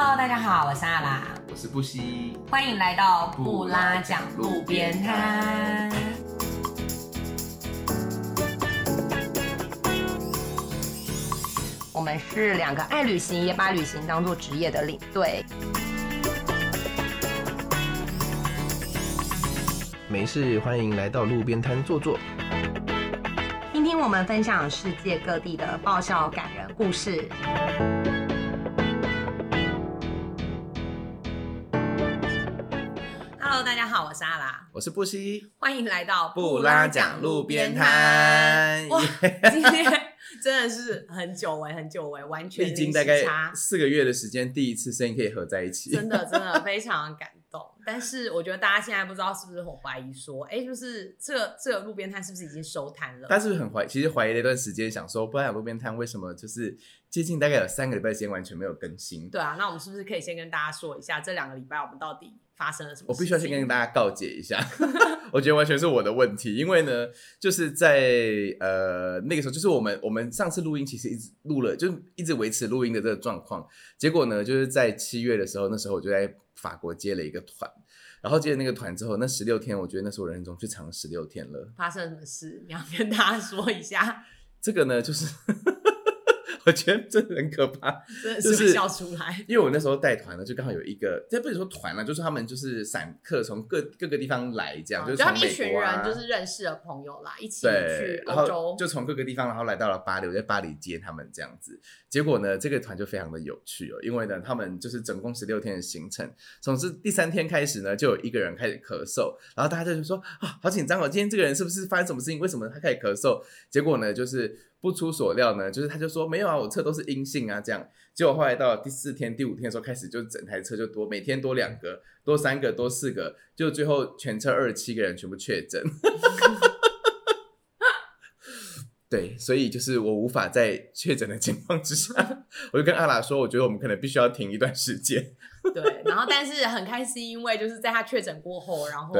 Hello，大家好，我是阿拉，我是布西，欢迎来到布拉讲路边摊。我们是两个爱旅行也把旅行当做职业的领队。没事，欢迎来到路边摊坐坐。听听我们分享世界各地的爆笑感人故事。大家好，我是阿拉，我是布西，欢迎来到布拉讲路边摊。哇，今天真的是很久违，很久违，完全历经大概四个月的时间，第一次声音可以合在一起。真的真的非常感动。但是我觉得大家现在不知道是不是很怀疑说，哎，就是这个这个路边摊是不是已经收摊了？但是很怀，其实怀疑了一段时间，想说布拉讲路边摊为什么就是接近大概有三个礼拜时间完全没有更新。对啊，那我们是不是可以先跟大家说一下这两个礼拜我们到底发生了什么？我必须要先跟大家告解一下，我觉得完全是我的问题，因为呢，就是在呃那个时候，就是我们我们上次录音其实一直录了，就一直维持录音的这个状况。结果呢，就是在七月的时候，那时候我就在法国接了一个团，然后接了那个团之后，那十六天，我觉得那是我人生中最长的十六天了。发生了什么事？你要跟大家说一下，这个呢，就是我觉得真的很可怕，真的就是是笑出来。因为我那时候带团呢，就刚好有一个，这不是说团了，就是他们就是散客从各各个地方来，这样、就是就他们一群人就是认识的朋友啦，一起去，欧洲。就从各个地方，然后来到了巴黎，我在巴黎接他们这样子。结果呢，这个团就非常的有趣哦，因为呢，他们就是总共十六天的行程，从是第三天开始呢，就有一个人开始咳嗽，然后大家就说啊，好紧张哦，今天这个人是不是发生什么事情？为什么他开始咳嗽？结果呢，就是不出所料呢，就是他就说没有啊，我测都是阴性啊，这样。结果后来到第四天、第五天的时候开始，就整台车就多，每天多两个，多三个，多四个，就最后全车二十七个人全部确诊。对，所以就是我无法在确诊的情况之下，我就跟阿拉说，我觉得我们可能必须要停一段时间。对，然后但是很开心，因为就是在他确诊过后，然后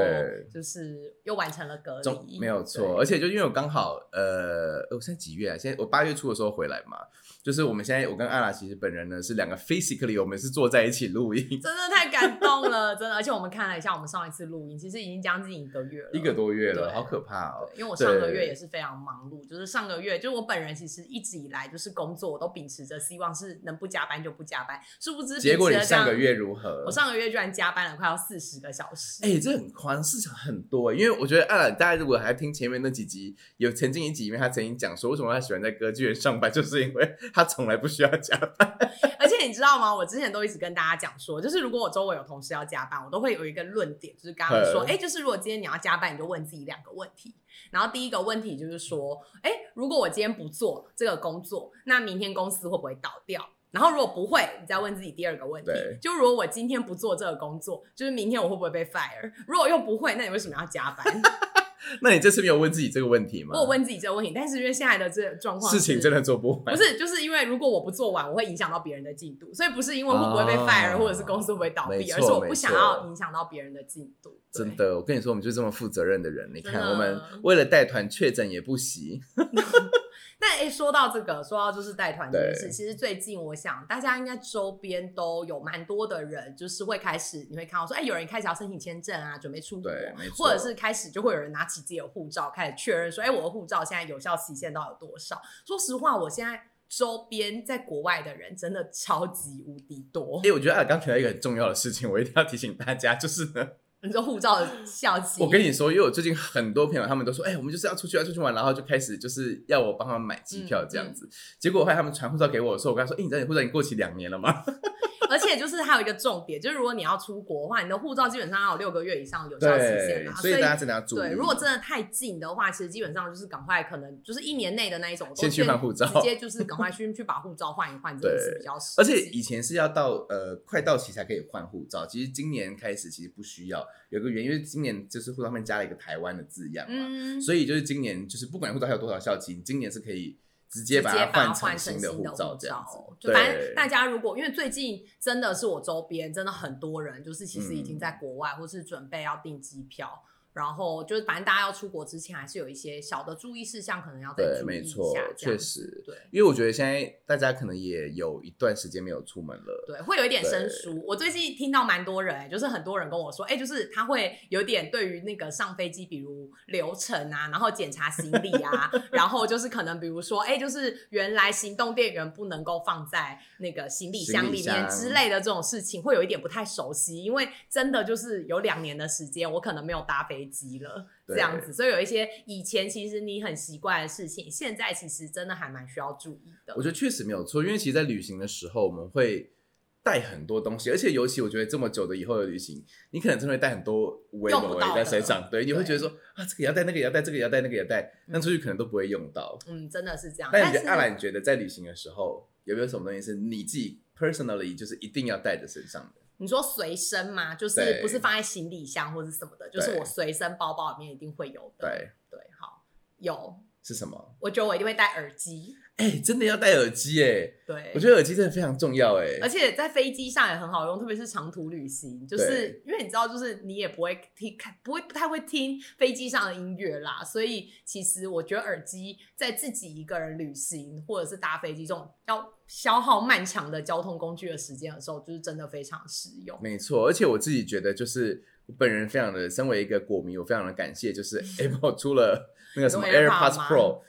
就是又完成了隔中离，没有错，而且就因为我刚好呃，我现在几月啊？现在我八月初的时候回来嘛，就是我们现在我跟阿拉其实本人呢是两个 physically 我们是坐在一起录音，真的太感动了，真的。而且我们看了一下，我们上一次录音其实已经将近一个月了，一个多月了，好可怕哦。因为我上个月也是非常忙碌，就是上个月，就是我本人其实一直以来就是工作，我都秉持着希望是能不加班就不加班，殊不知结果你上个月如何？我上个月居然加班了快要四十个小时，哎、这很宽，市场很多、因为我觉得啊，大家如果还听前面那几集，有曾经一集里面他曾经讲说，为什么他喜欢在歌剧院上班，就是因为他从来不需要加班。而且你知道吗？我之前都一直跟大家讲说，就是如果我周围有同事要加班，我都会有一个论点，就是刚刚说，嗯哎、就是如果今天你要加班，你就问自己两个问题。然后第一个问题就是说，哎，如果我今天不做这个工作，那明天公司会不会倒掉？然后如果不会，你再问自己第二个问题，就如果我今天不做这个工作，就是明天我会不会被 fire？如果又不会，那你为什么要加班？那你这次没有问自己这个问题吗？我有问自己这个问题，但是因为现在的这个状况事情真的做不完，不是，就是因为如果我不做完，我会影响到别人的进度，所以不是因为会不会被哦 fire、或者是公司会不会倒闭，而是我不想要影响到别人的进度。真，的，我跟你说，我们就是这么负责任的人。你看，我们为了带团确诊也不惜，那诶，说到这个，说到就是带团这件事，其实最近我想大家应该周边都有蛮多的人，就是会开始你会看到说，哎，有人开始要申请签证啊，准备出国或者是开始就会有人拿起自己的护照开始确认说，哎，我的护照现在有效期限到底有多少？说实话，我现在周边在国外的人真的超级无敌多哎、。我觉得啊，刚提到一个很重要的事情，我一定要提醒大家，就是呢，你说护照的效期，我跟你说，因为我最近很多朋友他们都说，哎、我们就是要出去，要出去玩，然后就开始就是要我帮他们买机票这样子。嗯结果后来他们传护照给我的时候，我跟他说，哎、你知道你护照已经过期两年了吗？而且就是还有一个重点，就是如果你要出国的话，你的护照基本上要有六个月以上有效期限嘛，所以大家真的要注意。对，如果真的太近的话，其实基本上就是赶快，可能就是一年内的那一种，先去换护照直接就是赶快去去把护照换一换，真的是比较实。而且以前是要到呃快到期才可以换护照，其实今年开始其实不需要，有个原因，因为今年就是护照上面加了一个台湾的字样嘛，嗯，所以就是今年就是不管护照还有多少效期，你今年是可以直接把它换换成新的护照这样子。就反正大家如果因为最近真的是我周边真的很多人，就是其实已经嗯在国外、或是准备要订机票。然后就是反正大家要出国之前，还是有一些小的注意事项，可能要再对，注意一没错下，这样确实，对。因为我觉得现在大家可能也有一段时间没有出门了，对，会有一点生疏。我最近听到蛮多人、欸，就是很多人跟我说，哎、就是他会有点对于那个上飞机，比如流程啊，然后检查行李啊，然后就是可能比如说，哎、就是原来行动电源不能够放在那个行李箱里行李箱面之类的这种事情，会有一点不太熟悉，因为真的就是有两年的时间，我可能没有搭飞机了。这样子，所以有一些以前其实你很习惯的事情，现在其实真的还蛮需要注意的我。觉得确实没有错，因为其实，在旅行的时候，我们会带很多东西，而且尤其我觉得这么久的以后的旅行，你可能真的会带很多微博用不到的在身上，对，你会觉得说啊，这个也要带，那个也要带，这个也要带，那个也要带，那出去可能都不会用到。嗯，真的是这样。那你觉得阿兰，你觉得在旅行的时候，有没有什么东西是你自己 personally 就是一定要带在身上的？你说随身吗？就是不是放在行李箱或者什么的，就是我随身包包里面一定会有的。对，对，好，有。是什么？我觉得我一定会戴耳机。哎、真的要戴耳机哎，对，我觉得耳机真的非常重要哎，而且在飞机上也很好用，特别是长途旅行，就是因为你知道，就是你也不会听，看不会不太会听飞机上的音乐啦，所以其实我觉得耳机在自己一个人旅行或者是搭飞机这种要消耗漫长的交通工具的时间的时候，就是真的非常实用。没错，而且我自己觉得，就是我本人非常的，身为一个果迷，我非常的感谢，就是 Apple 出了那个什么 AirPods Pro。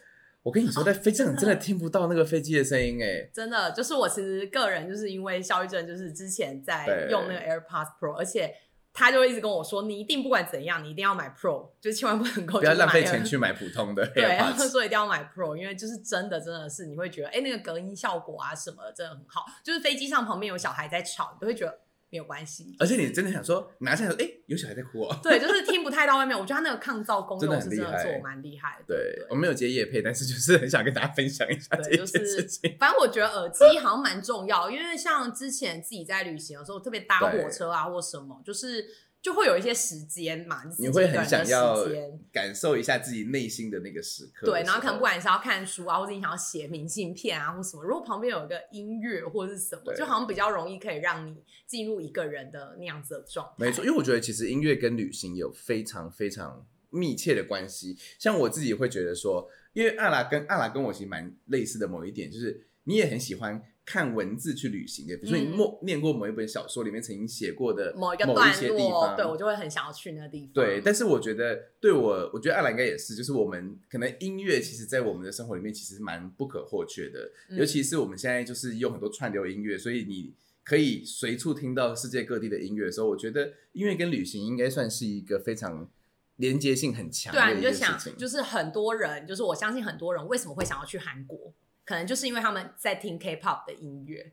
我跟你说，在飞机上真的 听不到那个飞机的声音，哎，真的，就是我其实个人就是因为肖玉正，就是之前在用那个 AirPods Pro，而且他就会一直跟我说，你一定不管怎样，你一定要买 Pro，就千万不能够不要浪费钱去买普通的 对，他。说一定要买 Pro，因为就是真的真的是你会觉得，哎、那个隔音效果啊什么的真的很好。就是飞机上旁边有小孩在吵，你都会觉得没有关系。而且你真的想说，拿下来说，哎，有小孩在哭哦。对，就是听不太到外面。我觉得它那个抗噪功真的用是真的做得蛮厉害的。对，我没有接夜配，但是就是很想跟大家分享一下这对，就件事情。是，反正我觉得耳机好像蛮重要，因为像之前自己在旅行的时候，特别搭火车啊或什么，就是就会有一些时间嘛，你会很想要感受一下自己内心的那个时刻时。对，然后可能不管是要看书啊，或者你想要写明信片啊，或什么，如果旁边有一个音乐或者是什么，就好像比较容易可以让你进入一个人的那样子的状态。没错，因为我觉得其实音乐跟旅行有非常非常密切的关系。像我自己会觉得说，因为阿拉跟阿拉跟我其实蛮类似的某一点，就是你也很喜欢看文字去旅行的，比如说你嗯默、念过某一本小说里面曾经写过的某某一个段一些地落，方，对我就会很想要去那个地方。对，但是我觉得对我，我觉得阿兰应该也是，就是我们可能音乐其实，在我们的生活里面其实蛮不可或缺的，嗯尤其是我们现在就是用很多串流音乐，所以你可以随处听到世界各地的音乐的时候，我觉得音乐跟旅行应该算是一个非常连接性很强对啊，你就想。就是很多人，就是我相信很多人为什么会想要去韩国，可能就是因为他们在听 K-pop 的音乐。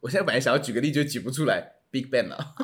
我现在本来想要举个例，就举不出来 Big Bang 了，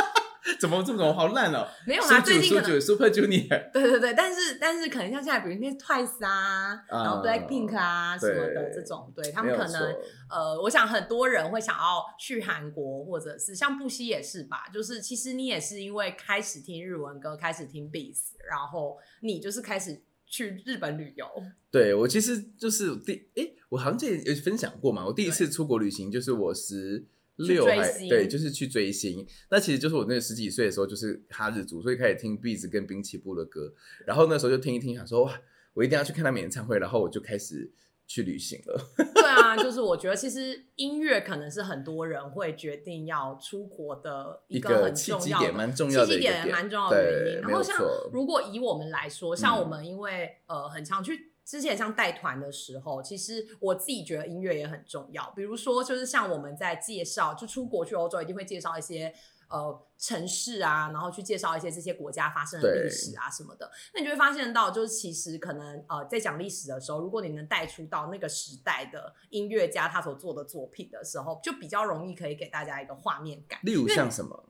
怎么这么好烂哦？没有啊，最近可能 Super Junior，对对对，但是但是可能像现在，比如那些 Twice 啊，然后 Blackpink 啊什么的对这种，对他们可能呃，我想很多人会想要去韩国，或者是像布希也是吧，就是其实你也是因为开始听日文歌，开始听 Beats，然后你就是开始去日本旅游。对我其实就是第诶，我好像之前有分享过嘛，我第一次出国旅行就是我十六还对，就是去追星。那其实就是我那个十几岁的时候，就是哈日族，所以开始听 b e a t 跟滨崎步的歌，然后那时候就听一听，想说哇，我一定要去看他们演唱会，然后我就开始去旅行了。对啊，就是我觉得其实音乐可能是很多人会决定要出国的一个很契重要的机点，蛮重要的契机一个点蛮重要的原对，因。然后像。如果以我们来说，像嗯我们因为、呃很常去。之前像带团的时候，其实我自己觉得音乐也很重要。比如说，就是像我们在介绍，就出国去欧洲，一定会介绍一些呃城市啊，然后去介绍一些这些国家发生的对历史啊什么的。那你就会发现到，就是其实可能呃在讲历史的时候，如果你能带出到那个时代的音乐家他所做的作品的时候，就比较容易可以给大家一个画面感。例如像什么？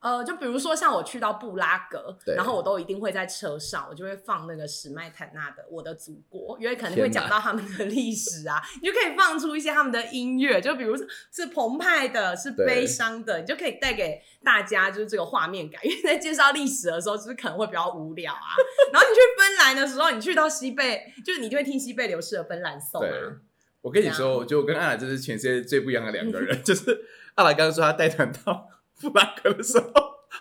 呃，就比如说像我去到布拉格，然后我都一定会在车上，我就会放那个史麦坦纳的《我的祖国》，因为可能会讲到他们的历史啊，你就可以放出一些他们的音乐，就比如说是澎湃的，是悲伤的，你就可以带给大家就是这个画面感。因为在介绍历史的时候，就是可能会比较无聊啊。然后你去芬兰的时候，你去到西贝，就是你就会听西贝流士的芬兰颂对啊。，我跟你说，我觉得我跟阿拉就是全世界最不一样的两个人。就是阿拉刚刚说他带团到布拉格的时候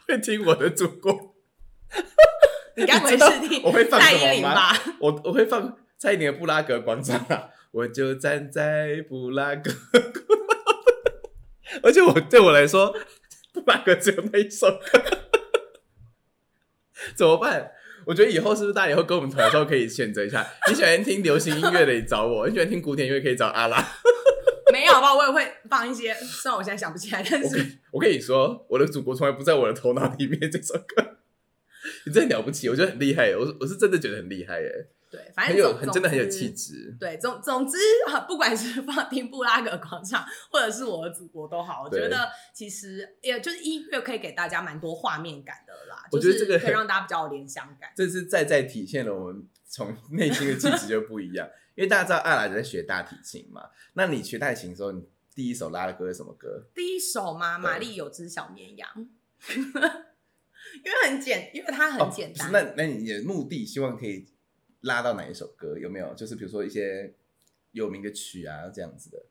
会听我的祖国，你该不会是听我会放蔡什么吗？我我会放蔡依林的布拉格广场啊，我就站在布拉格，而且我对我来说，布拉格只有那一首歌，怎么办？我觉得以后是不是大家以后跟我们团的时候可以选择一下，你喜欢听流行音乐的，你找我；你喜欢听古典音乐，可以找阿拉。没有吧？我也会放一些，虽然我现在想不起来，但是我跟你说，我的祖国从来不在我的头脑里面。这首歌，你真的了不起，我觉得很厉害，我我是真的觉得很厉害耶，对，反很有正总很真的很有。气质。对，总总之，不管是放听布拉格广场，或者是我的祖国都好，我觉得其实也就是音乐可以给大家蛮多画面感的啦，我觉得这个可以让大家比较有联想感。这是再再体现了我们从内心的气质就不一样。因为大家知道艾拉在学大提琴嘛，那你学大提琴的时候，你第一首拉的歌是什么歌？第一首嘛，对玛丽有只小绵羊，因为很简，因为它很简单。哦那那你的目的希望可以拉到哪一首歌？有没有？就是比如说一些有名的曲啊，这样子的。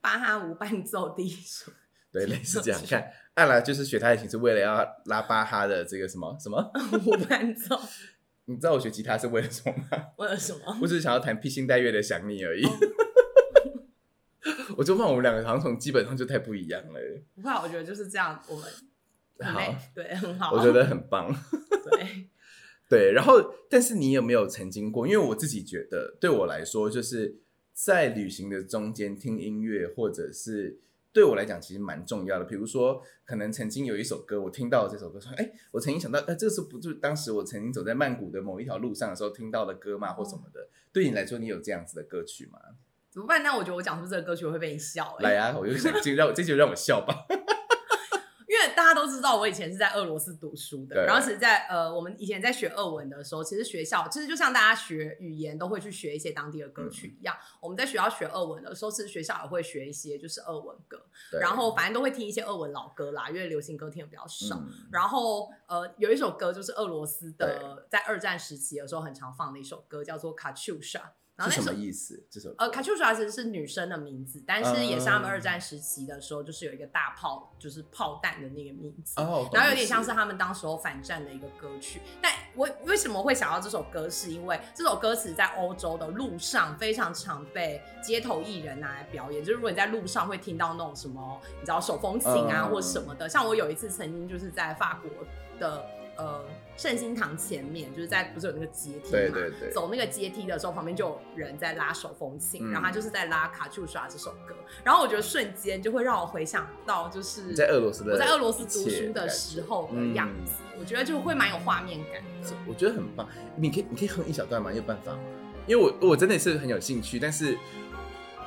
巴哈无伴奏第一首，对，类似这样。看，艾拉就是学大提琴是为了要拉巴哈的这个什么什么？无伴奏，你知道我学吉他是为了什么吗？为了什么？我只是想要弹披星戴月的想你而已。我就怕我们两个好像从基本上就太不一样了。不会啊，我觉得就是这样，我们 很好，对，很好。我觉得很棒。对，对，然后但是你有没有曾经过？因为我自己觉得，对我来说，就是在旅行的中间听音乐，或者是对我来讲其实蛮重要的。比如说，可能曾经有一首歌，我听到这首歌，说，哎，我曾经想到，哎，这是不就当时我曾经走在曼谷的某一条路上的时候听到的歌嘛，或什么的。对你来说，你有这样子的歌曲吗？怎么办？那我觉得我讲出这个歌曲我会被你笑、欸，来啊，我就想就让我这就让我笑吧。因为大家都知道我以前是在俄罗斯读书的，然后其实在呃我们以前在学俄文的时候，其实学校其实就像大家学语言都会去学一些当地的歌曲一样，我们在学校学俄文的时候，其实学校也会学一些就是俄文歌，然后反正都会听一些俄文老歌啦，因为流行歌听的比较少。嗯。然后呃，有一首歌就是俄罗斯的，在二战时期的时候很常放的一首歌，叫做《卡秋莎》。然后是那首什么意思？这首歌呃，卡秋莎其实是女生的名字，但是也是他们嗯二战时期的时候，就是有一个大炮，就是炮弹的那个名字。哦，然后有点像是他们当时候反战的一个歌曲。但我为什么会想到这首歌，是因为这首歌词在欧洲的路上非常常被街头艺人拿来表演。就是如果你在路上会听到那种什么，你知道手风琴啊、嗯或什么的。像我有一次曾经就是在法国的呃圣心堂前面，就是在不是有那个阶梯嘛？对对对，走那个阶梯的时候，旁边就有人在拉手风琴，嗯然后他就是在拉《卡秋莎》这首歌，然后我觉得瞬间就会让我回想到，就是在俄罗斯的我在俄罗斯读书的时候的嗯样子，我觉得就会蛮有画面感的。我觉得很棒。你可以，你可以哼一小段吗？你有办法吗？因为我我真的是很有兴趣，但是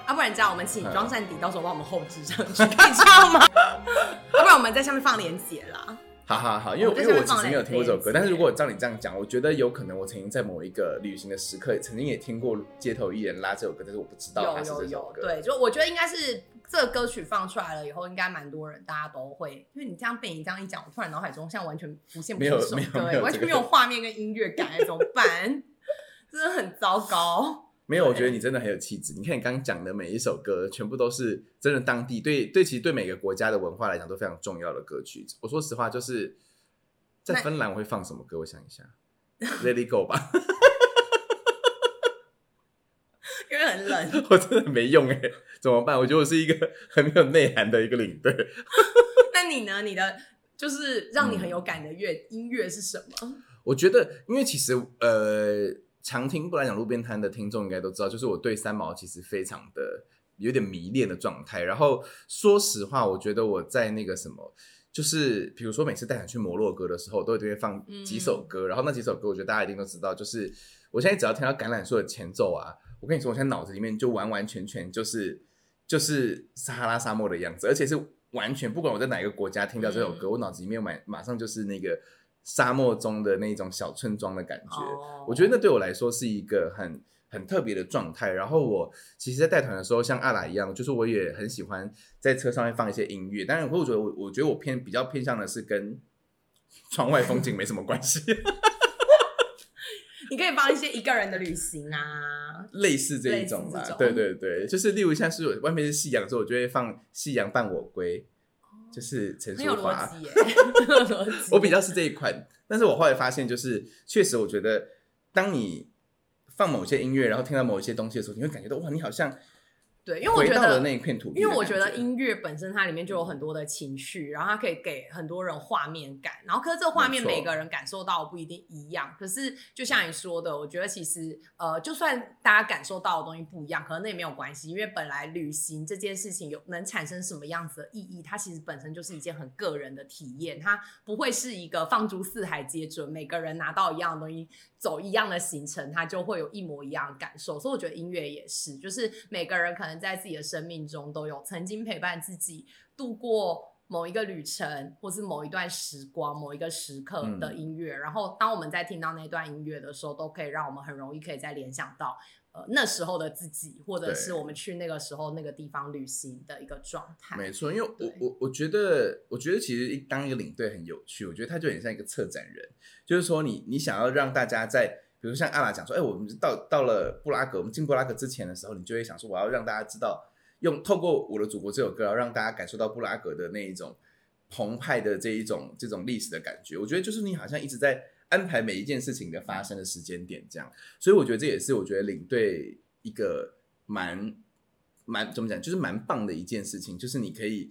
要、不然这样，我们请嗯庄善迪到时候帮我们后置上去，可以这样吗？要 不然我们在下面放链接啦。好好好，因为因为我下面放其实没有听过这首歌，但是如果照你这样讲，我觉得有可能我曾经在某一个旅行的时刻，曾经也听过街头艺人拉这首歌，但是我不知道它是有有有。对，就我觉得应该是这个歌曲放出来了以后，应该蛮多人大家都会，因为你这样被你这样一讲，我突然脑海中现在完全浮现不出这首歌，完全没有画面跟音乐感，怎么办？真的很糟糕。没有，我觉得你真的很有气质。你看你刚刚讲的每一首歌，全部都是真的当地对对，其实对每个国家的文化来讲都非常重要的歌曲。我说实话，就是在芬兰我会放什么歌？我想一下，Let It Go 吧，因为很冷。我真的没用哎，怎么办？我觉得我是一个 很没有内涵的一个领队。那你呢？你的就是让你很有感的乐、音乐是什么？我觉得，因为其实呃，常听不来讲路边摊的听众应该都知道，就是我对三毛其实非常的有点迷恋的状态。然后说实话，我觉得我在那个什么。就是比如说，每次带你去摩洛哥的时候，都一定会放几首歌，然后那几首歌，我觉得大家一定都知道。就是我现在只要听到橄榄树的前奏啊，我跟你说，我现在脑子里面就完完全全就是就是撒哈拉沙漠的样子，而且是完全不管我在哪一个国家听到这首歌，嗯我脑子里面马马上就是那个沙漠中的那种小村庄的感觉。哦我觉得那对我来说是一个很很特别的状态。然后我其实，在带团的时候，像阿拉一样，就是我也很喜欢在车上面放一些音乐。当然，我觉得我我觉得我偏比较偏向的是跟窗外风景没什么关系，你可以放一些一个人的旅行啊，类似这一种吧。对对对，就是例如像是外面是夕阳的时候，我就会放《夕阳伴我归》。就是陈淑华。辑耶，很有逻辑。我比较是这一款，但是我后来发现，就是确实，我觉得当你放某些音乐，然后听到某一些东西的时候，你会感觉到哇，你好像对，因为我觉得那一片土地因。为我觉得音乐本身它里面就有很多的情绪，然后它可以给很多人画面感，然后可是这个画面每个人感受到不一定一样。可是就像你说的，我觉得其实呃，就算大家感受到的东西不一样，可能那也没有关系，因为本来旅行这件事情有能产生什么样子的意义，它其实本身就是一件很个人的体验，它不会是一个放诸四海皆准，每个人拿到一样的东西。走一样的行程，他就会有一模一样的感受，所以我觉得音乐也是，就是每个人可能在自己的生命中都有曾经陪伴自己度过某一个旅程，或是某一段时光、某一个时刻的音乐。然后，当我们在听到那段音乐的时候，都可以让我们很容易可以再联想到呃那时候的自己，或者是我们去那个时候那个地方旅行的一个状态。没错，因为我我我觉得，我觉得其实一当一个领队很有趣，我觉得他就很像一个策展人，就是说你你想要让大家在，比如像阿拉讲说，哎，我们到到了布拉格，我们进布拉格之前的时候，你就会想说，我要让大家知道，用透过我的祖国这首歌，要让大家感受到布拉格的那一种澎湃的这一种这种历史的感觉。我觉得就是你好像一直在安排每一件事情的发生的时间点，这样，所以我觉得这也是我觉得领队一个蛮蛮怎么讲，就是蛮棒的一件事情，就是你可以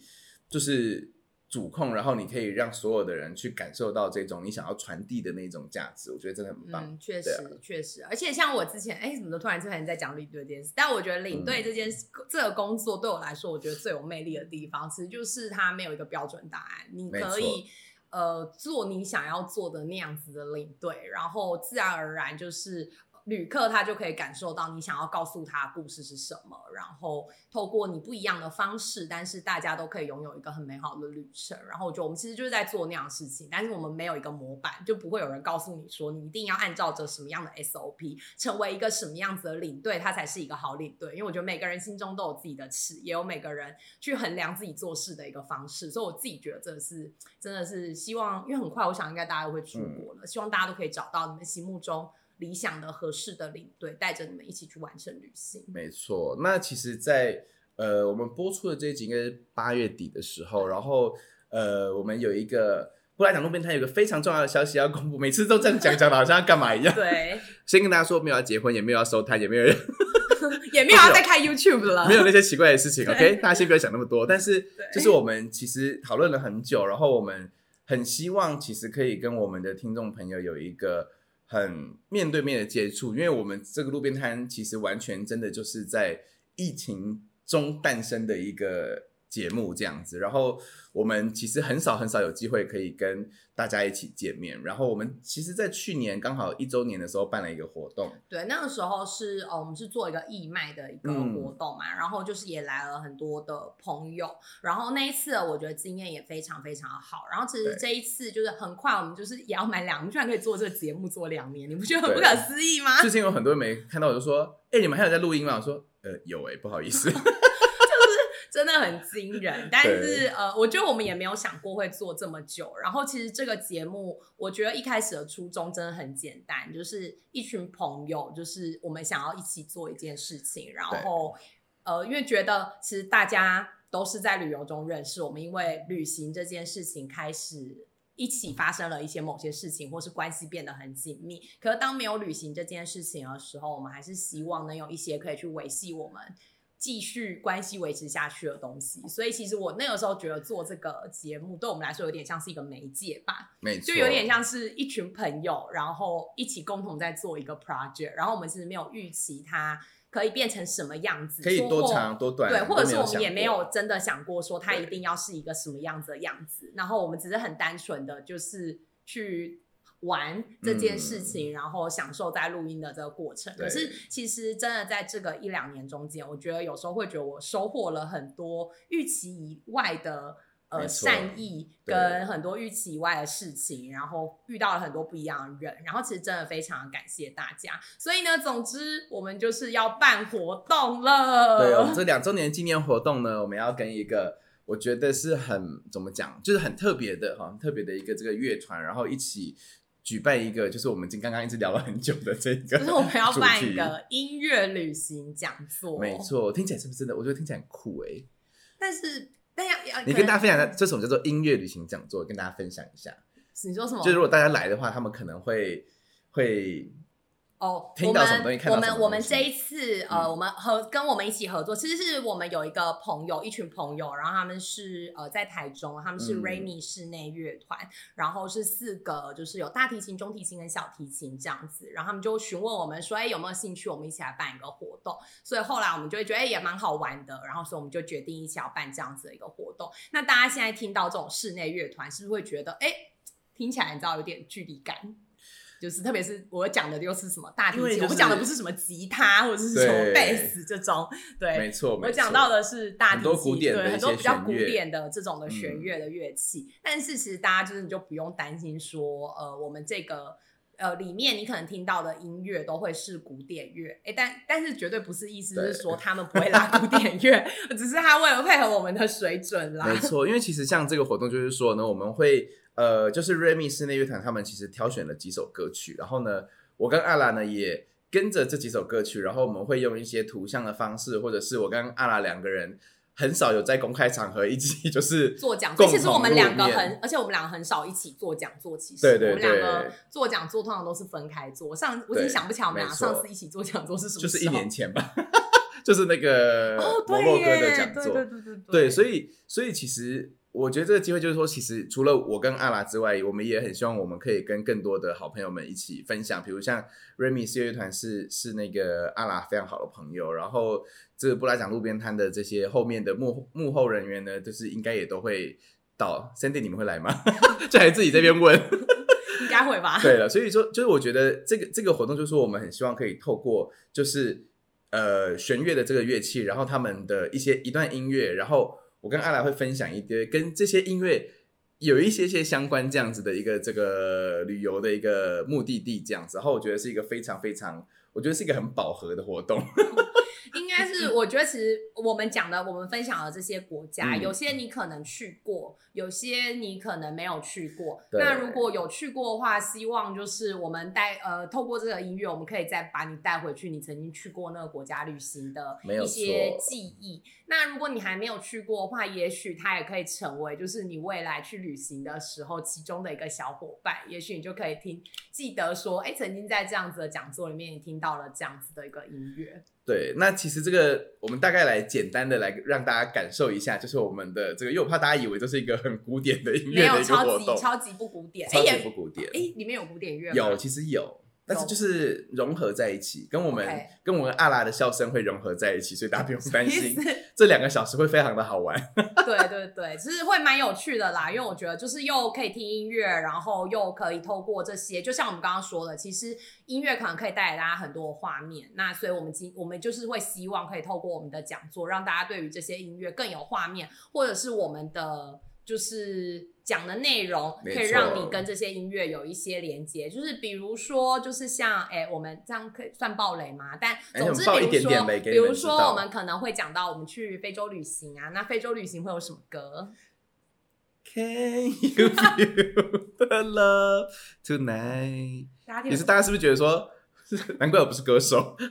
就是主控，然后你可以让所有的人去感受到这种你想要传递的那种价值，我觉得真的很棒。嗯，确实确实，而且像我之前，哎，怎么突然之前在讲领队这件事？但我觉得领队这件事，这个工作对我来说，我觉得最有魅力的地方，其实就是它没有一个标准答案，你可以呃做你想要做的那样子的领队，然后自然而然就是。旅客他就可以感受到你想要告诉他的故事是什么，然后透过你不一样的方式，但是大家都可以拥有一个很美好的旅程。然后我觉得我们其实就是在做那样的事情，但是我们没有一个模板，就不会有人告诉你说你一定要按照着什么样的 SOP 成为一个什么样子的领队，他才是一个好领队。因为我觉得每个人心中都有自己的尺，也有每个人去衡量自己做事的一个方式。所以我自己觉得这是真的是希望，因为很快我想应该大家都会出国了，希望大家都可以找到你们心目中。理想的、合适的领队，带着你们一起去完成旅行。没错，那其实在，呃我们播出的这一集应该是八月底的时候，然后呃我们有一个布莱讲路边摊有一个非常重要的消息要公布，每次都这样讲讲的好像要干嘛一样。对，先跟大家说，没有要结婚，也没有要收摊，也没有人 也没有要再开 YouTube 了，没有那些奇怪的事情。OK，大家先不要想那么多。但是就是我们其实讨论了很久，然后我们很希望其实可以跟我们的听众朋友有一个很面对面的接触，因为我们这个路边摊其实完全真的就是在疫情中诞生的一个节目这样子。然后我们其实很少很少有机会可以跟大家一起见面。然后我们其实，在去年刚好一周年的时候办了一个活动，对，那个时候是呃，我们是做一个义卖的一个嗯活动嘛，然后就是也来了很多的朋友，然后那一次我觉得经验也非常非常好，然后其实这一次就是很快我们就是也要满两，我们居然可以做这个节目做两年，你不觉得很不可思议吗？最近有很多人没看到，我就说：“哎、你们还有在录音吗？”我说：“呃，有哎、不好意思。真的很惊人，但是呃，我觉得我们也没有想过会做这么久。然后其实这个节目，我觉得一开始的初衷真的很简单，就是一群朋友，就是我们想要一起做一件事情，然后呃，因为觉得其实大家都是在旅游中认识，我们因为旅行这件事情开始。一起发生了一些某些事情，或是关系变得很紧密。可是当没有旅行这件事情的时候，我们还是希望能有一些可以去维系我们继续关系维持下去的东西。所以其实我那个时候觉得做这个节目对我们来说有点像是一个媒介吧，”没错，就有点像是一群朋友，然后一起共同在做一个 project。然后我们其实没有预期它可以变成什么样子，可以多长多短，对，或者是我们也没有真的想过说它一定要是一个什么样子的样子，然后我们只是很单纯的就是去玩这件事情，然后享受在录音的这个过程。可是其实真的在这个一两年中间，我觉得有时候会觉得我收获了很多预期以外的。呃，善意跟很多预期以外的事情，然后遇到了很多不一样的人，然后其实真的非常感谢大家。所以呢，总之我们就是要办活动了。对，我们这两周年纪念活动呢，我们要跟一个我觉得是很怎么讲，就是很特别的哈，很特别的一个这个乐团，然后一起举办一个，就是我们已经刚刚一直聊了很久的这个，就是我们要办。一个音乐旅行讲座，没。错，听起来是不是真的？我觉得听起来很酷哎、但是，但要要你跟大家分享一下这种叫做音乐旅行讲座，跟大家分享一下。你说什么？就如果大家来的话，他们可能会会哦，听到什么东西看到我们什么东西我们这一次呃，嗯我们合跟我们一起合作，其实是我们有一个朋友，一群朋友，然后他们是呃在台中，他们是嗯 Remy 室内乐团，然后是四个就是有大提琴、中提琴跟小提琴这样子，然后他们就询问我们说，哎有没有兴趣，我们一起来办一个活动。所以后来我们就会觉得，哎也蛮好玩的，然后所以我们就决定一起要办这样子的一个活动。那大家现在听到这种室内乐团，是不是会觉得，哎，听起来你知道有点距离感？就是特别是我讲的又是什么大提琴，就是我讲的不是什么吉他或者是什么对贝斯这种，对，没错，我讲到的是大提琴，很多古典的对，很多比较古典的这种的嗯弦乐的乐器，但是其实大家就是你就不用担心说，呃，我们这个。呃，里面你可能听到的音乐都会是古典乐，哎，但但是绝对不是意思是说他们不会拉古典乐，只是他为了配合我们的水准啦。没错，因为其实像这个活动就是说呢，我们会呃，就是 Remy 室内乐团他们其实挑选了几首歌曲，然后呢，我跟阿拉呢也跟着这几首歌曲，然后我们会用一些图像的方式，或者是我跟阿拉两个人很少有在公开场合一起 就是做讲座，共其实我们两个很，而且我们两个很少一起做讲座。其实对对我们两个对做讲座通常都是分开做。上我已经想不起来我们俩上次一起做讲座是什么，就是一年前吧，就是那个哦，摩对洛哥的耶讲座，对对对对对，所以所以其实我觉得这个机会就是说，其实除了我跟阿拉之外，我们也很希望我们可以跟更多的好朋友们一起分享，比如像 Remy 四乐团是是那个阿拉非常好的朋友，然后这个布拉奖路边摊的这些后面的幕幕后人员呢，就是应该也都会到。Sandy 你们会来吗？就还自己这边问。应该会吧？对了，所以说就是我觉得这个这个活动，就是说我们很希望可以透过就是呃弦乐的这个乐器，然后他们的一些一段音乐，然后我跟阿来会分享一堆跟这些音乐有一些些相关这样子的一个这个旅游的一个目的地这样子，然后我觉得是一个非常非常，我觉得是一个很饱和的活动。是，我觉得其实我们讲的，我们分享的这些国家，嗯有些你可能去过，有些你可能没有去过。那如果有去过的话，希望就是我们带呃，透过这个音乐，我们可以再把你带回去你曾经去过那个国家旅行的一些记忆。那如果你还没有去过的话，也许它也可以成为就是你未来去旅行的时候其中的一个小伙伴。也许你就可以听，记得说，哎，曾经在这样子的讲座里面，你听到了这样子的一个音乐。对，那其实这个我们大概来简单的来让大家感受一下，就是我们的这个，因为我怕大家以为这是一个很古典的音乐的一个活动，超级不古典，哎超级不古典。哎，里面有古典乐吗？有，其实有，但是就是融合在一起，跟我们跟我们阿拉的笑声会融合在一起，所以大家不用担心，这两个小时会非常的好玩。对 对对，其实会蛮有趣的啦，因为我觉得就是又可以听音乐，然后又可以透过这些，就像我们刚刚说的，其实音乐可能可以带给大家很多画面。那所以我们今我们就是会希望可以透过我们的讲座，让大家对于这些音乐更有画面，或者是我们的就是讲的内容，可以让你跟这些音乐有一些连接。就是比如说，就是像哎，我们这样可以算暴雷吗？但哎总之，比如说，比如说我们可能会讲到我们去非洲旅行啊，那非洲旅行会有什么歌？Can you feel the love tonight？大家听也是大家是不是觉得说，难怪我不是歌手？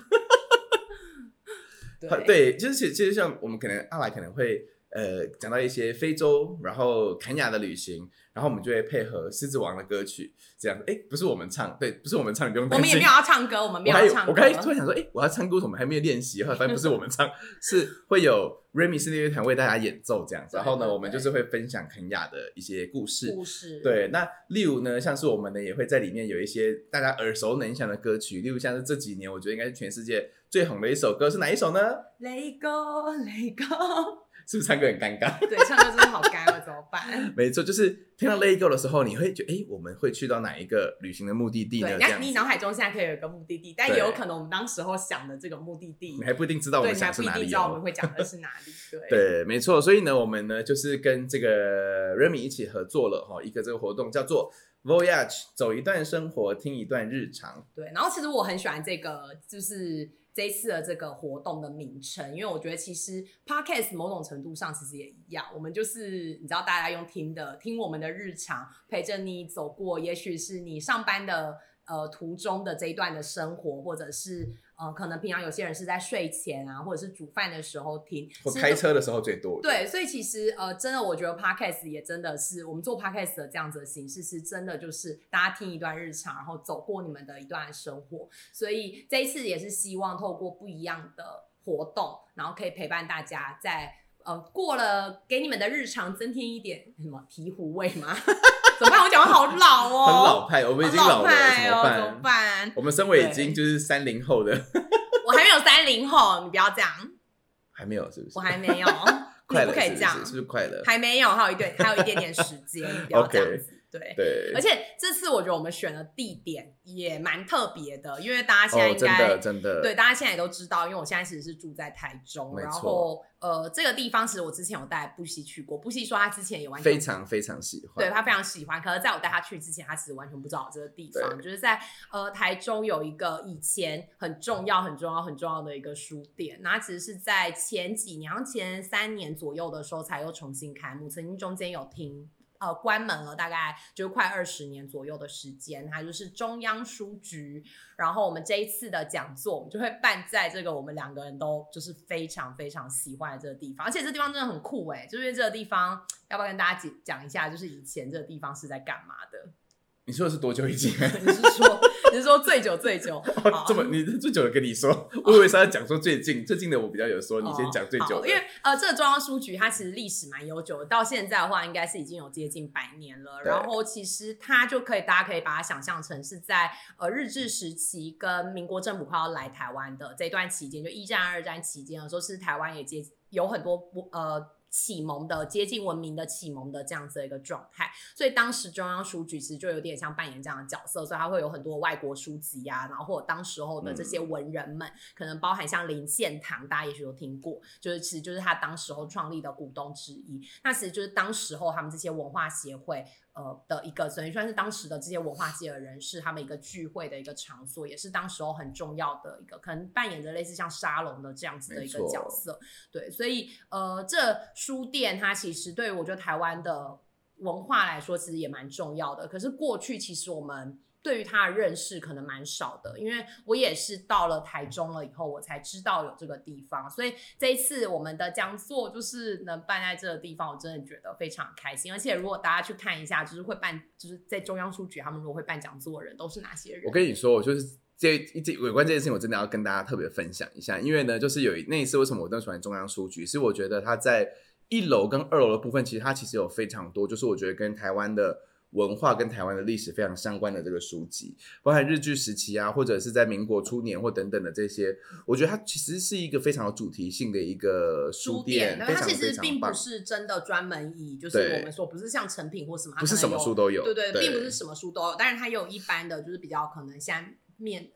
对对，就是其实像我们可能阿来可能会呃讲到一些非洲，然后肯亚的旅行，然后我们就会配合狮子王的歌曲，这样。哎，不是我们唱，对，不是我们唱，你不用担心我们也没有。要唱歌，我们没有有要唱歌。我刚才突然想说，哎，我要唱歌，为什么还没有练习？后来发现不是我们唱，是会有 Remy 室内乐团为大家演奏这样子。然后呢，我们就是会分享肯亚的一些故事。故事，对，那例如呢，像是我们呢也会在里面有一些大家耳熟能详的歌曲，例如像是这几年我觉得应该是全世界最红的一首歌是哪一首呢？，Let go, Let go。是不是唱歌很尴尬？对，唱歌真的好干，我怎么办？没错，就是听到 Let It Go 的时候，你会觉得，哎，我们会去到哪一个旅行的目的地呢？对，这样你脑海中现在可以有一个目的地，但也有可能我们当时候想的这个目的地你，还不一定知道我对，们想是哪里不一定知道我们哦。会讲的是哪里。对，对，没错，所以呢，我们呢就是跟这个 Remy 一起合作了哈，一个这个活动叫做 Voyage，走一段生活，听一段日常。对，然后其实我很喜欢这个，就是这一次的这个活动的名称，因为我觉得其实 podcast 某种程度上其实也一样，我们就是你知道大家用听的，听我们的日常，陪着你走过，也许是你上班的呃途中的这一段的生活，或者是呃，可能平常有些人是在睡前啊，或者是煮饭的时候听，或开车的时候最多。对，所以其实呃，真的，我觉得 podcast 也真的是我们做 podcast 的这样子的形式，是真的就是大家听一段日常，然后走过你们的一段生活。所以这一次也是希望透过不一样的活动，然后可以陪伴大家在呃过了给你们的日常增添一点什么醍醐味吗？怎么办？我讲话好老哦，很老派，我们已经好老派哦，怎么办？办？我们身为已对经就是三零后的，我还没有三零后，你不要这样，还没有是不是？我还没有，你快了，不可以这样是不是，快乐？还没有，还有一点，还有一点点时间，你不要这样子。对，对，而且这次我觉得我们选的地点也蛮特别的，因为大家现在应该、的真的，对大家现在也都知道，因为我现在其实是住在台中，然后呃这个地方其实我之前有带布西去过，布西说他之前也完全非常非常喜欢。对他非常喜欢，可是在我带他去之前，他其实完全不知道有这个地方，就是在呃台中有一个以前很重要、很重要、很重要的一个书店，那它其实是在前几年，前三年左右的时候才又重新开幕，曾经中间有停。呃，关门了，大概就快二十年左右的时间。它就是中央书局，然后我们这一次的讲座，我们就会办在这个我们两个人都就是非常非常喜欢的这个地方，而且这地方真的很酷哎、就是这个地方，要不要跟大家讲讲一下，就是以前这个地方是在干嘛的？你说的是多久以前？你是说你是说醉酒醉酒？好这么你最久的跟你说，我以为是要讲说最近最近的我比较有说，你先讲最久因为呃，这个中央书局它其实历史蛮悠久的，到现在的话应该是已经有接近百年了。然后其实它就可以，大家可以把它想象成是在呃日治时期跟民国政府快要来台湾的这段期间，就一战、二战期间的时候，是台湾也接有很多不呃。启蒙的接近文明的启蒙的这样子的一个状态，所以当时中央书局其实就有点像扮演这样的角色，所以它会有很多外国书籍啊，然后或者当时候的这些文人们，可能包含像林献堂，大家也许有听过，就是其实就是他当时候创立的股东之一。那其实就是当时候他们这些文化协会呃的一个，等于算是当时的这些文化界的人士他们一个聚会的一个场所，也是当时候很重要的一个，可能扮演着类似像沙龙的这样子的一个角色。对，所以呃，这书店它其实对于我觉得台湾的文化来说，其实也蛮重要的。可是过去其实我们对于他的认识可能蛮少的，因为我也是到了台中了以后，我才知道有这个地方。所以这一次我们的讲座就是能办在这个地方，我真的觉得非常开心。而且如果大家去看一下，就是会办，就是在中央书局他们如果会办讲座的人都是哪些人？我跟你说，我就是这这有关这件事情，我真的要跟大家特别分享一下，因为呢，就是有那一次为什么我更喜欢中央书局，是我觉得它在一楼跟二楼的部分，其实它其实有非常多，就是我觉得跟台湾的。文化跟台湾的历史非常相关的这个书籍，包含日据时期啊，或者是在民国初年或等等的这些，我觉得它其实是一个非常有主题性的一个书店，它其实。并不是真的专门以，就是我们说不是像成品或什么，它不是什么书都有，对对，对，并不是什么书都有，但是它也有一般的，就是比较可能像面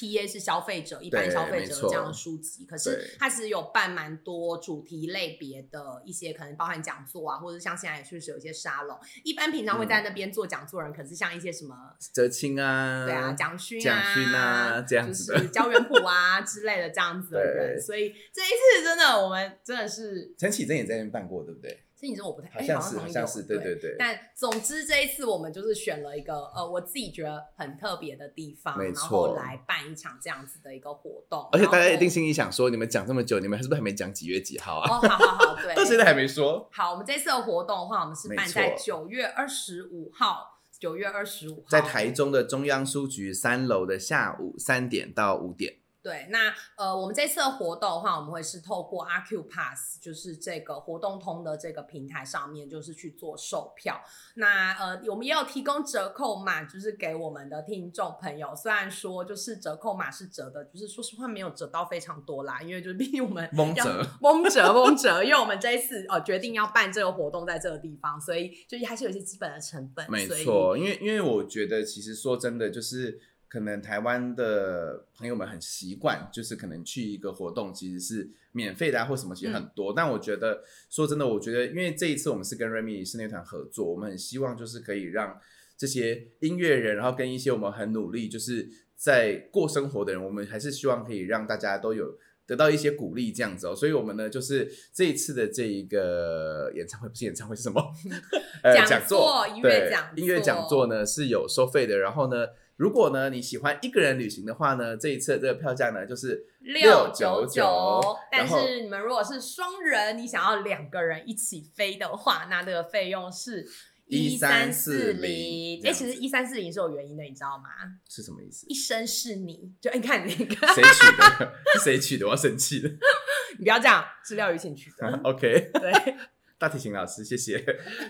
T A 是消费者，一般消费者这样的书籍，可是它其实有办蛮多主题类别的一些，可能包含讲座啊，或者像现在也确实有一些沙龙，一般平常会嗯在那边做讲座的人，可是像一些什么。哲青啊，对啊，蒋勋蒋勋啊这样子就是焦元溥啊 之类的这样子的人，所以这一次真的我们真的是陈启贞也在那边办过，对不对？这你说我不太，哎好像是，好有好像是，对对对。但总之这一次我们就是选了一个呃我自己觉得很特别的地方，没然后来办一场这样子的一个活动。而且大家一定心里想说，你们讲这么久，你们是不是还没讲几月几号啊？哦，好好好，对，到现在还没说。好，我们这次的活动的话，我们是办在错九月二十五号，九月二十五号在台中的中央书局三楼的下午三点到五点，对，那呃，我们这次的活动的话，我们会是透过 RQ Pass，就是这个活动通的这个平台上面，就是去做售票。那呃，我们也有提供折扣码，就是给我们的听众朋友。虽然说就是折扣码是折的，就是说实话没有折到非常多啦，因为就是毕竟我们要蒙折蒙折蒙折，因为我们这一次呃决定要办这个活动在这个地方，所以就是还是有一些基本的成本。没错。因为因为我觉得，其实说真的，就是可能台湾的朋友们很习惯，就是可能去一个活动其实是免费的啊，或什么其实很多。但我觉得说真的，我觉得因为这一次我们是跟 Remy 室内团合作，我们很希望就是可以让这些音乐人，然后跟一些我们很努力就是在过生活的人，我们还是希望可以让大家都有。得到一些鼓励，这样子哦，所以我们呢，就是这一次的这一个演唱会，不是演唱会是什么？呃，讲讲座音乐对讲音乐讲座座呢是有收费的，然后呢，如果呢你喜欢一个人旅行的话呢，这一次的这个票价呢就是六九九，但是你们如果是双人，你想要两个人一起飞的话，那这个费用是一三四零。哎，其实一三四零是有原因的，你知道吗？是什么意思？一生是你，就你看那个谁取的？是谁取的？我要生气了。你不要这样，是廖雨晴取的。OK，对，大提琴老师，谢谢。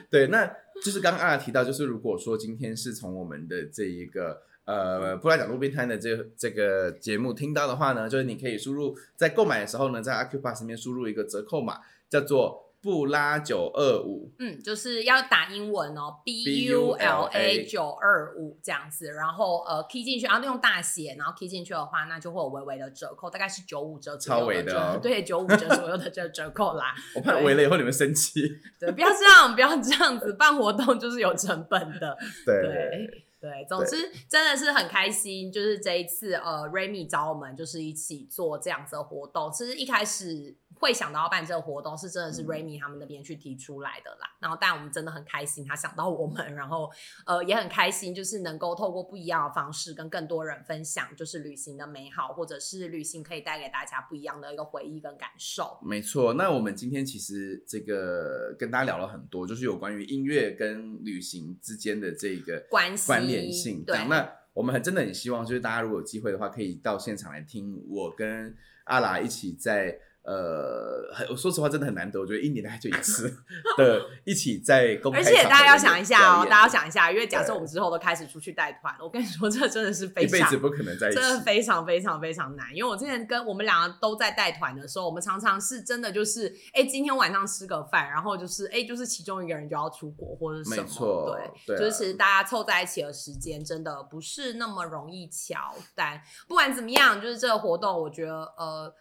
对，那就是刚刚阿提到，就是如果说今天是从我们的这一个呃布拉讲路边摊的这这个节目听到的话呢，就是你可以输入在购买的时候呢，在 Acupass 里面输入一个折扣码，叫做布拉九二五。嗯，就是要打英文哦，B U L A 九二五这样子，然后呃 key 进去，然后用大写，然后 key 进去的话，那就会有微微的折扣，大概是九五折左右超微的哦对，九五折左右的这个折扣啦。我怕围了以后你们生气。对，不要这样，不要这样子，办活动就是有成本的。对对对，总之真的是很开心，就是这一次呃，Remy 找我们就是一起做这样子的活动。其实一开始会想到要办这个活动，是真的是嗯 Remy 他们那边去提出来的啦。然后，但我们真的很开心，他想到我们，然后呃也很开心，就是能够透过不一样的方式跟更多人分享，就是旅行的美好，或者是旅行可以带给大家不一样的一个回忆跟感受。没错，那我们今天其实这个跟大家聊了很多，就是有关于音乐跟旅行之间的这个关系关联性。这对那我们很真的很希望，就是大家如果有机会的话，可以到现场来听我跟阿拉一起在呃，很我说实话真的很难得，我觉得一年大概就一次 的一起在公开而且大家要想一下哦，大家要想一下，因为假设我们之后都开始出去带团，我跟你说，这真的是非常一辈子不可能在一起。真。的非常非常非常难，因为我之前跟我们两个都在带团的时候，我们常常是真的就是，哎，今天晚上吃个饭，然后就是，哎，就是其中一个人就要出国或者是什么，没错对，对啊。就是其实大家凑在一起的时间真的不是那么容易巧，但不管怎么样，就是这个活动，我觉得呃，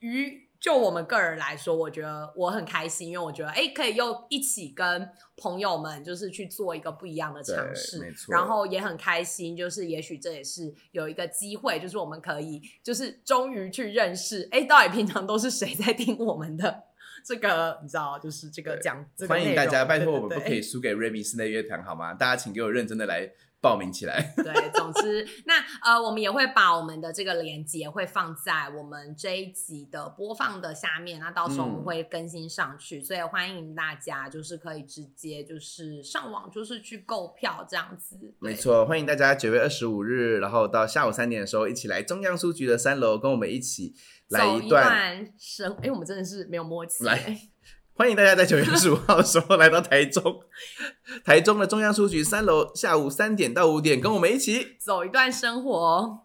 于就我们个人来说，我觉得我很开心，因为我觉得哎，可以又一起跟朋友们就是去做一个不一样的尝对试没，错然后也很开心，就是也许这也是有一个机会，就是我们可以就是终于去认识，哎，到底平常都是谁在听我们的 这个，你知道，就是这个对讲这个欢迎大家，拜托我们不可以输给瑞米室内乐团好吗？大家请给我认真的来报名起来。对，总之，那呃，我们也会把我们的这个链接会放在我们这一集的播放的下面，那到时候我们嗯会更新上去，所以欢迎大家就是可以直接就是上网就是去购票这样子。没，错，欢迎大家九月二十五日，然后到下午三点的时候，一起来中央书局的三楼，跟我们一起来走一段。哎，我们真的是没有默契。来哎欢迎大家在九月二十五号的时候来到台中，台中的中央书局三楼，下午三点到五点，跟我们一起走一段生活。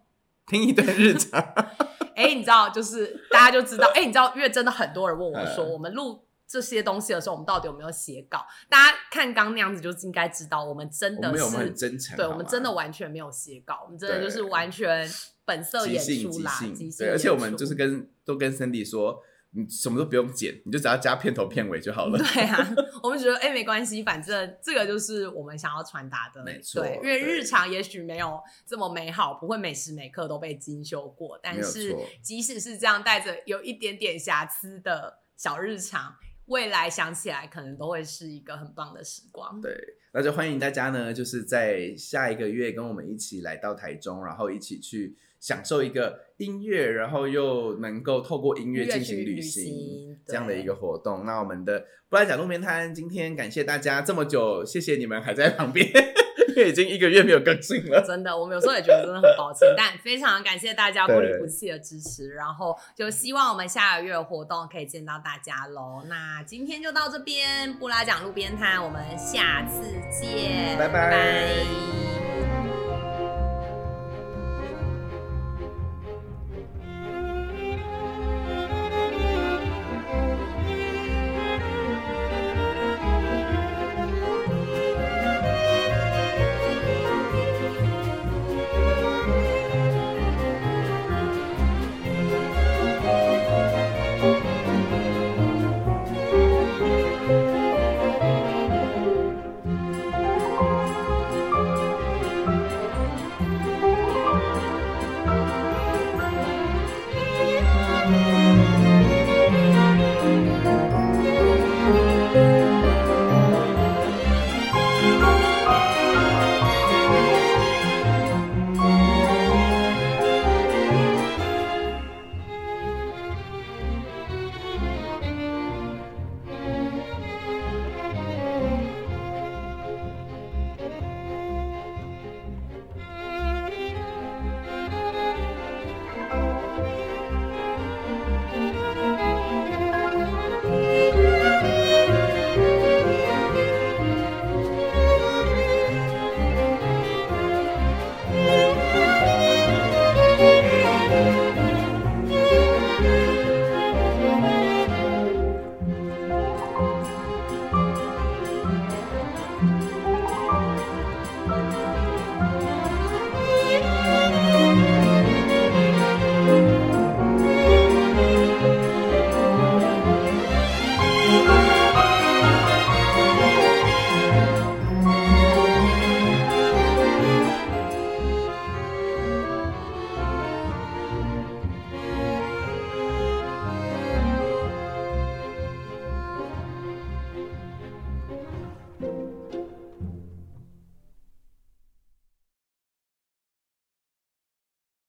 听一段日常。哎，你知道，就是大家就知道，哎，你知道，因为真的很多人问我说，嗯我们录这些东西的时候，我们到底有没有写稿？大家看刚那样子就应该知道，我们真的我们有，我们是很真诚，对，好吗我们真的完全没有写稿，我们真的就是完全本色演出啦，即兴，兴对，而且我们演出就是跟都跟 Cindy 说，你什么都不用剪，你就只要加片头片尾就好了。对啊，我们觉得哎、没关系，反正这个就是我们想要传达的，没错对，因为日常也许没有这么美好，不会每时每刻都被精修过，但是即使是这样带着有一点点瑕疵的小日常，未来想起来可能都会是一个很棒的时光。对，那就欢迎大家呢，就是在下一个月跟我们一起来到台中，然后一起去享受一个音乐，然后又能够透过音乐进行旅行行这样的一个活动。那我们的不来讲路边摊，今天感谢大家这么久，谢谢你们还在旁边，因为已经一个月没有更新了。真的，我们有时候也觉得真的很抱歉，但非常感谢大家不离不弃的支持，然后就希望我们下个月的活动可以见到大家喽。那今天就到这边，布拉讲路边摊，我们下次见，拜拜拜